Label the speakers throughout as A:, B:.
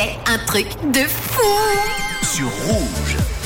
A: un truc de fou.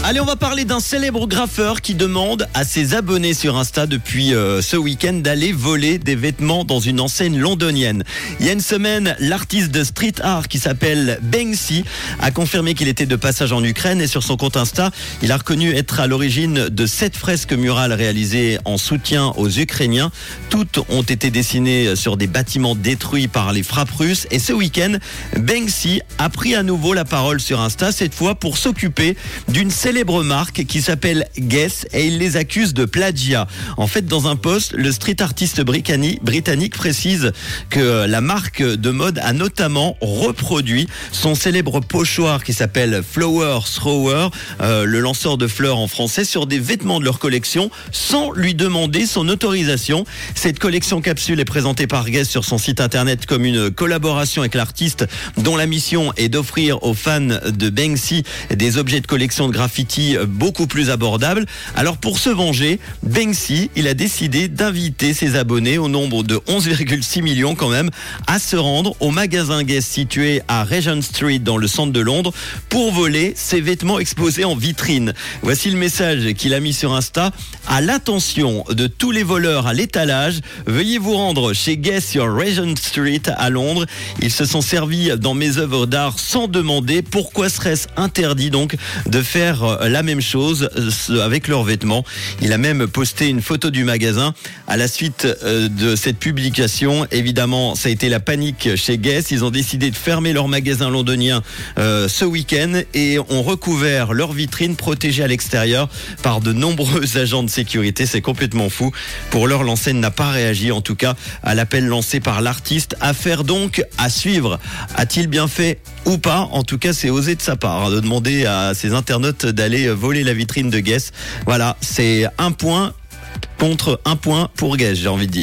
B: Allez, on va parler d'un célèbre graffeur qui demande à ses abonnés sur Insta depuis euh, ce week-end d'aller voler des vêtements dans une enseigne londonienne. Il y a une semaine, l'artiste de street art qui s'appelle Banksy a confirmé qu'il était de passage en Ukraine et sur son compte Insta, il a reconnu être à l'origine de sept fresques murales réalisées en soutien aux Ukrainiens. Toutes ont été dessinées sur des bâtiments détruits par les frappes russes et ce week-end, Banksy a pris à nouveau la parole sur Insta, cette fois pour s'occuper d'une célèbre marque qui s'appelle Guess et il les accuse de plagiat. En fait, dans un post, le street artiste britannique précise que la marque de mode a notamment reproduit son célèbre pochoir qui s'appelle Flower Thrower, euh, le lanceur de fleurs en français, sur des vêtements de leur collection sans lui demander son autorisation. Cette collection capsule est présentée par Guess sur son site internet comme une collaboration avec l'artiste dont la mission est d'offrir aux fans de Banksy des objets de collection de graffiti beaucoup plus abordable. Alors pour se venger, Banksy, il a décidé d'inviter ses abonnés au nombre de 11,6 millions quand même à se rendre au magasin Guess situé à Regent Street dans le centre de Londres pour voler ses vêtements exposés en vitrine. Voici le message qu'il a mis sur Insta. À l'attention de tous les voleurs à l'étalage, veuillez vous rendre chez Guess sur Regent Street à Londres. Ils se sont servis dans mes œuvres d'art sans demander. Pourquoi serait-ce interdit donc de faire euh, la même chose euh, avec leurs vêtements. Il a même posté une photo du magasin. À la suite euh, de cette publication, évidemment, ça a été la panique chez Guess. Ils ont décidé de fermer leur magasin londonien ce week-end et ont recouvert leur vitrine protégée à l'extérieur par de nombreux agents de sécurité. C'est complètement fou. Pour l'heure, l'enseigne n'a pas réagi, en tout cas, à l'appel lancé par l'artiste. Affaire donc à suivre. A-t-il bien fait ou pas En tout cas, c'est osé de sa part hein, de demander à ses internautes d'aller voler la vitrine de Guess. Voilà, c'est un point contre un point pour Guess, j'ai envie de dire.